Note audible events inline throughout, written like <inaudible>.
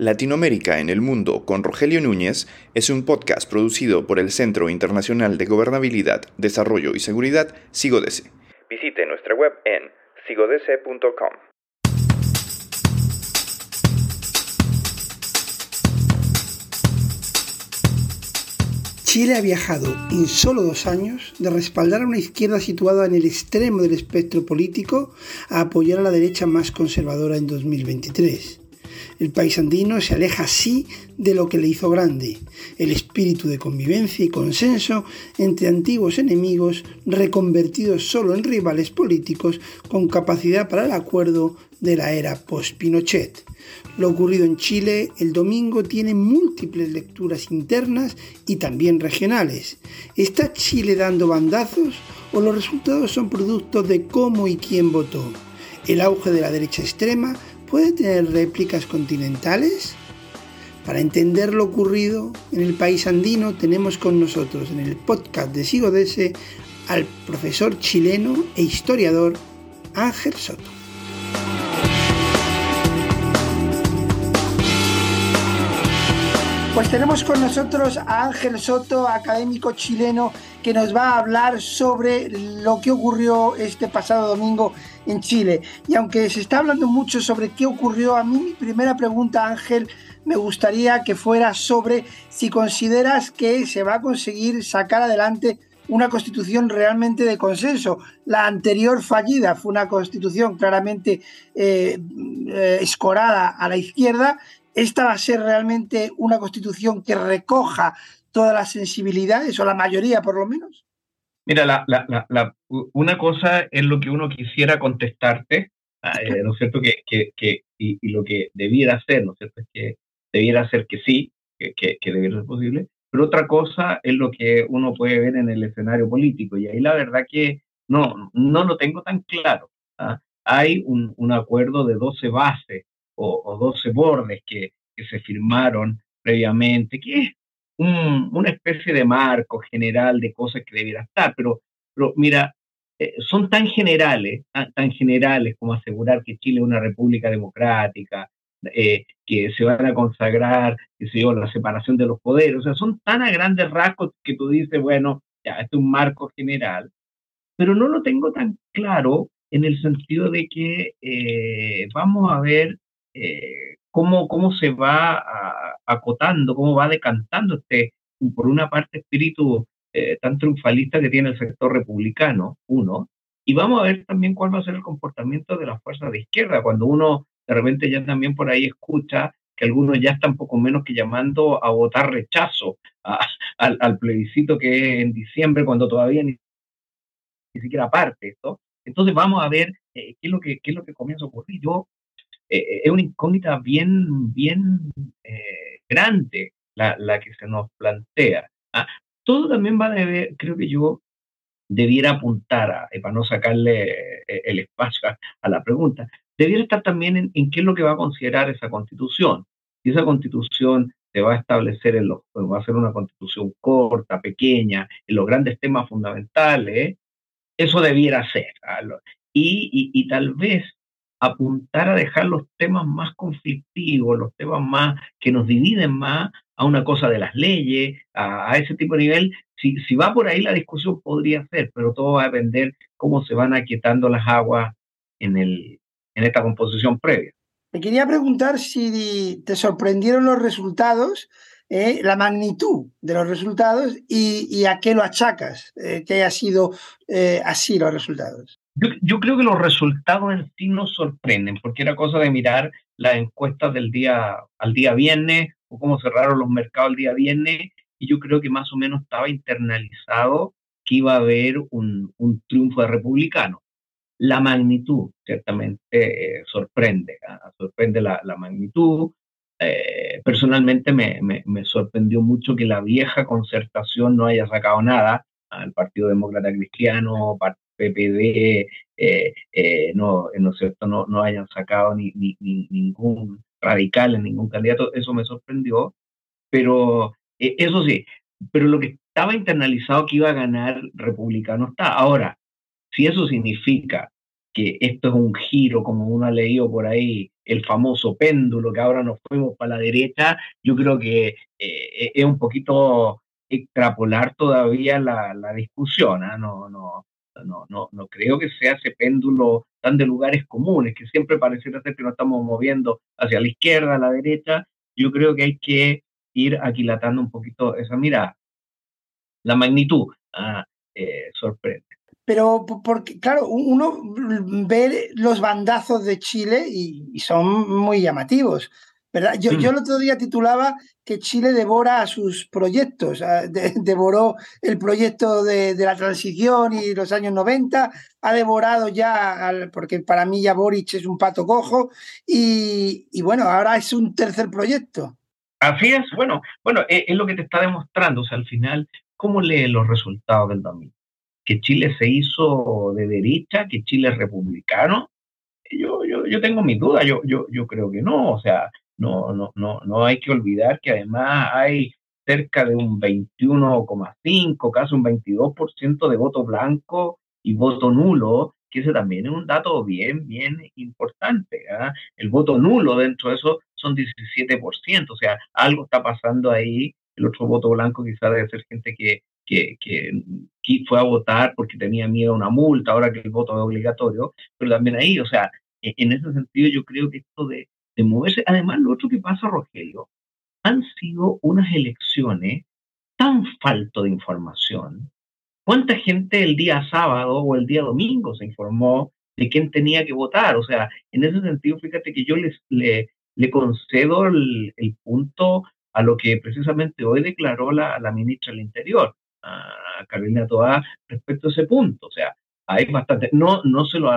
Latinoamérica en el Mundo con Rogelio Núñez es un podcast producido por el Centro Internacional de Gobernabilidad, Desarrollo y Seguridad, SIGODESE. Visite nuestra web en sigodese.com. Chile ha viajado en solo dos años de respaldar a una izquierda situada en el extremo del espectro político a apoyar a la derecha más conservadora en 2023. El país andino se aleja así de lo que le hizo grande, el espíritu de convivencia y consenso entre antiguos enemigos reconvertidos solo en rivales políticos con capacidad para el acuerdo de la era post-Pinochet. Lo ocurrido en Chile el domingo tiene múltiples lecturas internas y también regionales. ¿Está Chile dando bandazos o los resultados son producto de cómo y quién votó? El auge de la derecha extrema puede tener réplicas continentales? Para entender lo ocurrido en el país andino tenemos con nosotros en el podcast de Sigodese al profesor chileno e historiador Ángel Soto. Pues tenemos con nosotros a Ángel Soto, académico chileno, que nos va a hablar sobre lo que ocurrió este pasado domingo en Chile. Y aunque se está hablando mucho sobre qué ocurrió, a mí mi primera pregunta, Ángel, me gustaría que fuera sobre si consideras que se va a conseguir sacar adelante una constitución realmente de consenso. La anterior fallida fue una constitución claramente eh, eh, escorada a la izquierda esta va a ser realmente una constitución que recoja todas las sensibilidades, o la mayoría por lo menos? Mira, una cosa es lo que uno quisiera contestarte, ah, eh, ¿no es cierto? Que, que, y, lo que debiera ser, ¿no es cierto? Es que debiera ser que sí, que, que, debiera ser posible, pero otra cosa es lo que uno puede ver en el escenario político, y ahí la verdad que no, no lo tengo tan claro. ¿ah? Hay un, un acuerdo de 12 bases o, 12 bordes que, se firmaron previamente, que es una especie de marco general de cosas que debiera estar, pero, pero mira, eh, son tan generales, tan, generales como asegurar que Chile es una república democrática, eh, que se van a consagrar, que se la separación de los poderes, o sea, son tan a grandes rasgos que tú dices, bueno, ya, este es un marco general, pero no lo tengo tan claro en el sentido de que eh, vamos a ver eh, cómo, cómo se va acotando, cómo va decantando este, por una parte, espíritu eh, tan triunfalista que tiene el sector republicano, uno, y vamos a ver también cuál va a ser el comportamiento de las fuerzas de izquierda, cuando uno de repente ya también por ahí escucha que algunos ya están poco menos que llamando a votar rechazo <laughs> al, plebiscito que es en diciembre, cuando todavía ni, siquiera parte esto. Entonces vamos a ver eh, qué, es lo que, qué es lo que comienza a ocurrir. Yo eh, eh, es una incógnita bien, bien eh, grande la, la, que se nos plantea. Ah, todo también va a deber, creo que yo debiera apuntar, a, para no sacarle el espacio a, la pregunta, debiera estar también en, en, qué es lo que va a considerar esa constitución. Si esa constitución se va a establecer en los, va a ser una constitución corta, pequeña, en los grandes temas fundamentales, eso debiera ser. Ah, y, y, y, tal vez apuntar a dejar los temas más conflictivos, los temas más que nos dividen más a una cosa de las leyes, a, ese tipo de nivel. Si, si, va por ahí la discusión podría ser, pero todo va a depender cómo se van aquietando las aguas en, el, en esta composición previa. Me quería preguntar si te sorprendieron los resultados, eh, la magnitud de los resultados y, a qué lo achacas, eh, que haya sido eh, así los resultados. Yo, creo que los resultados en sí nos sorprenden, porque era cosa de mirar las encuestas del día al día viernes o cómo cerraron los mercados el día viernes, y yo creo que más o menos estaba internalizado que iba a haber un, triunfo de republicano. La magnitud, ciertamente, eh, sorprende, ¿ah? sorprende la, magnitud. Eh, personalmente me, sorprendió mucho que la vieja concertación no haya sacado nada, al Partido Demócrata Cristiano, PPD eh, eh, no, ¿no, cierto? No, no hayan sacado ni, ni, ningún radical en ningún candidato, eso me sorprendió, pero eh, eso sí, pero lo que estaba internalizado que iba a ganar republicano está. Ahora, si eso significa que esto es un giro, como uno ha leído por ahí, el famoso péndulo que ahora nos fuimos para la derecha, yo creo que eh, es un poquito extrapolar todavía la, discusión. ¿ah? No, no, no, no, no creo que sea ese péndulo tan de lugares comunes, que siempre pareciera ser que nos estamos moviendo hacia la izquierda, a la derecha. Yo creo que hay que ir aquilatando un poquito esa mirada. La magnitud ah, eh, sorprende. Pero porque, claro, uno ve los bandazos de Chile y, son muy llamativos. ¿verdad? Yo, yo, mm. el otro día titulaba que Chile devora a sus proyectos. devoró el proyecto de, la transición y los años 90, ha devorado ya, porque para mí ya Boric es un pato cojo, y, y bueno, ahora es un tercer proyecto. Así es, bueno, bueno, es, es, lo que te está demostrando, o sea, al final, ¿cómo lee los resultados del domingo? Que Chile se hizo de derecha, que Chile es republicano. Yo, yo, yo tengo mis dudas, yo, yo, yo creo que no, o sea, no, no, no, no hay que olvidar que además hay cerca de un 21,5, casi un 22% de voto blanco y voto nulo, que ese también es un dato bien, bien importante. ¿ah? El voto nulo dentro de eso son 17%, o sea, algo está pasando ahí. El otro voto blanco quizás debe ser gente que, que, que, fue a votar porque tenía miedo a una multa, ahora que el voto es obligatorio, pero también ahí, o sea, e, en ese sentido yo creo que esto de, de moverse, además lo otro que pasa, Rogelio, han sido unas elecciones tan falto de información. ¿Cuánta gente el día sábado o el día domingo se informó de quién tenía que votar? O sea, en ese sentido, fíjate que yo les, le, le concedo el, el punto a lo que precisamente hoy declaró la, la ministra del Interior a Carolina Toá respecto a ese punto. O sea, hay bastante, no, no se lo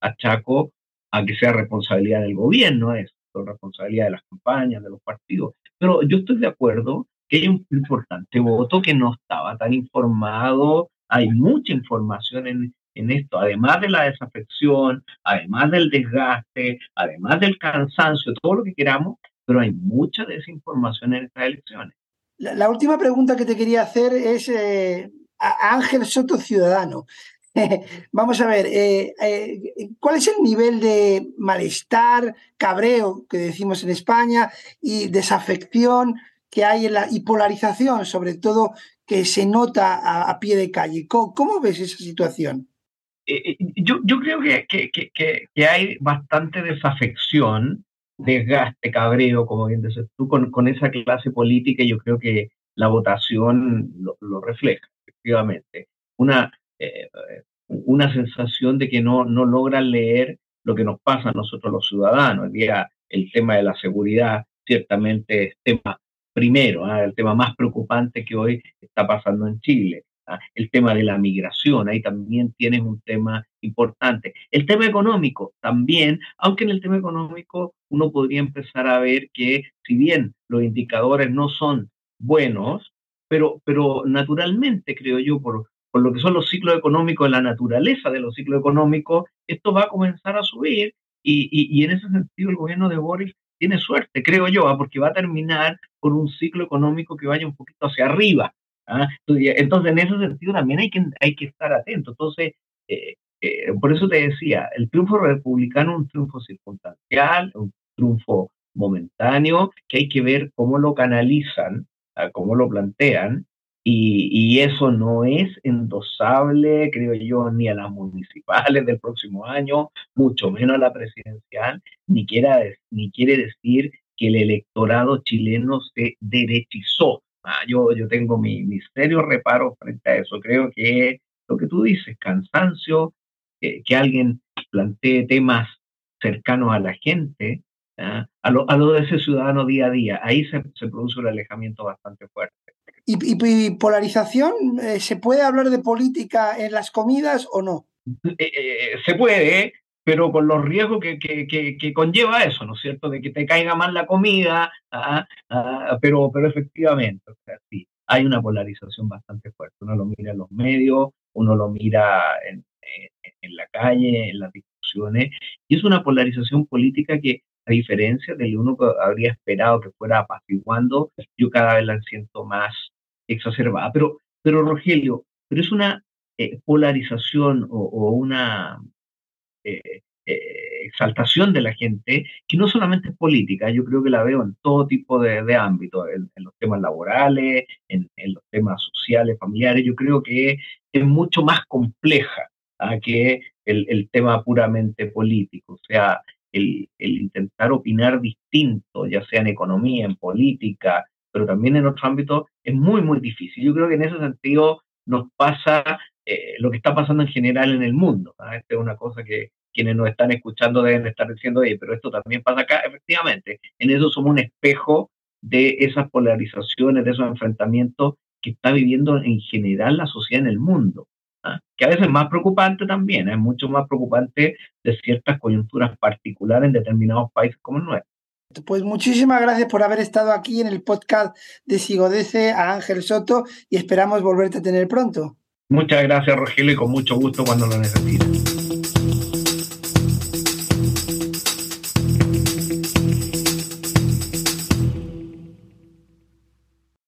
achaco a que sea responsabilidad del gobierno, es responsabilidad de las campañas, de los partidos, pero yo estoy de acuerdo que hay un importante voto que no estaba tan informado, hay mucha información en, en esto, además de la desafección, además del desgaste, además del cansancio, todo lo que queramos, pero hay mucha desinformación en estas elecciones. La, última pregunta que te quería hacer es eh, a Ángel Soto Ciudadano. <laughs> Vamos a ver, eh, eh, ¿cuál es el nivel de malestar, cabreo que decimos en España y desafección que hay en la y polarización, sobre todo que se nota a, pie de calle? ¿Cómo, ves esa situación? Yo, creo que, hay bastante desafección desgaste, cabreo, como bien dices tú, con, con esa clase política, yo creo que la votación lo, refleja, efectivamente. Una, eh, una sensación de que no, no logran leer lo que nos pasa a nosotros los ciudadanos. El, día, el tema de la seguridad ciertamente es tema primero, ¿ah? el tema más preocupante que hoy está pasando en Chile. ¿ah? El tema de la migración, ahí también tienes un tema importante. El tema económico también, aunque en el tema económico uno podría empezar a ver que si bien los indicadores no son buenos, pero, pero naturalmente, creo yo, por, por lo que son los ciclos económicos, la naturaleza de los ciclos económicos, esto va a comenzar a subir y, y, en ese sentido el gobierno de Boris tiene suerte, creo yo, ¿ah? porque va a terminar con un ciclo económico que vaya un poquito hacia arriba. ¿ah? Entonces, en ese sentido también hay que, hay que estar atento. Entonces, eh, eh, por eso te decía, el triunfo republicano es un triunfo circunstancial, un triunfo momentáneo, que hay que ver cómo lo canalizan, ah, cómo lo plantean, y, eso no es endosable, creo yo, ni a las municipales del próximo año, mucho menos a la presidencial, ni, quiera, ni quiere decir que el electorado chileno se derechizó. Ah, yo, yo tengo mi, mi serio reparo frente a eso. Creo que lo que tú dices, cansancio, que alguien plantee temas cercanos a la gente, ¿ah? a, lo, a, lo, de ese ciudadano día a día. Ahí se, se produce un alejamiento bastante fuerte. ¿Y, y, polarización? Eh, ¿Se puede hablar de política en las comidas o no? Eh, eh, se puede, pero con los riesgos que, que, que, conlleva eso, ¿no es cierto? De que te caiga mal la comida, ¿ah? ¿Ah? pero, pero efectivamente, o sea, sí, hay una polarización bastante fuerte. Uno lo mira en los medios, uno lo mira en, en la calle, en las discusiones, y es una polarización política que, a diferencia de lo uno que habría esperado que fuera apaciguando, yo cada vez la siento más exacerbada. Pero, pero Rogelio, pero es una eh, polarización o, una, eh, eh, exaltación de la gente, que no solamente es política, yo creo que la veo en todo tipo de, ámbitos, en, los temas laborales, en, los temas sociales, familiares, yo creo que es mucho más compleja ¿ah? que el, tema puramente político, o sea, el, intentar opinar distinto, ya sea en economía, en política, pero también en otros ámbitos, es muy, muy difícil. Yo creo que en ese sentido nos pasa eh, lo que está pasando en general en el mundo. Esta es una cosa que quienes nos están escuchando deben estar diciendo, pero esto también pasa acá. Efectivamente, en eso somos un espejo de esas polarizaciones, de esos enfrentamientos que está viviendo en general la sociedad en el mundo. ¿Ah? Que a veces es más preocupante también, es mucho más preocupante de ciertas coyunturas particulares en determinados países como el nuestro. Pues muchísimas gracias por haber estado aquí en el podcast de Sigodece a Ángel Soto y esperamos volverte a tener pronto. Muchas gracias, Rogelio, y con mucho gusto cuando lo necesites.